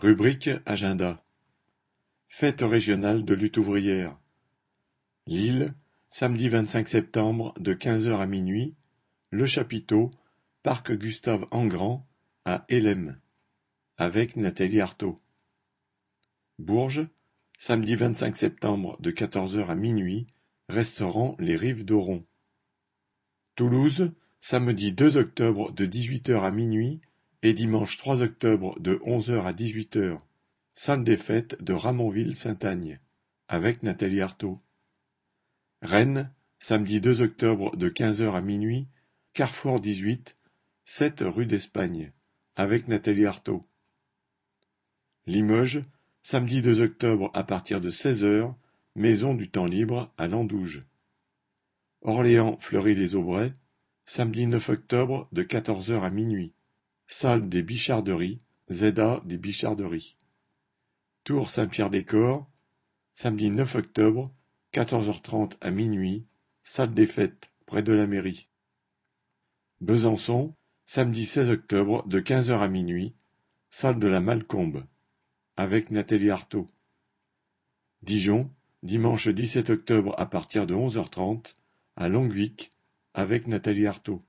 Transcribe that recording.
Rubrique agenda. Fête régionale de lutte ouvrière. Lille, samedi vingt-cinq septembre de quinze heures à minuit, Le Chapiteau, Parc Gustave-Engrand, à Hélène, avec Nathalie Arthaud. Bourges, samedi vingt-cinq septembre de quatorze heures à minuit, Restaurant Les Rives d'Oron. Toulouse, samedi deux octobre de dix-huit heures à minuit et dimanche trois octobre de onze heures à dix-huit heures, salle des fêtes de Ramonville-Saint-Agne, avec Nathalie Arthaud. Rennes, samedi deux octobre de quinze heures à minuit, Carrefour dix-huit, sept rue d'Espagne, avec Nathalie Arthaud. Limoges, samedi deux octobre à partir de seize heures, Maison du temps libre à Landouge. Orléans Fleury-les-Aubrais, samedi neuf octobre de quatorze heures à minuit, salle des Bicharderies, Zeda des Bicharderies. Tour Saint-Pierre-des-Corps, samedi neuf octobre, quatorze heures trente à minuit, salle des fêtes près de la mairie. Besançon, samedi seize octobre de quinze heures à minuit, salle de la Malcombe, avec Nathalie Arthaud. Dijon, dimanche dix-sept octobre à partir de onze heures trente, à Longwick, avec Nathalie Arthaud.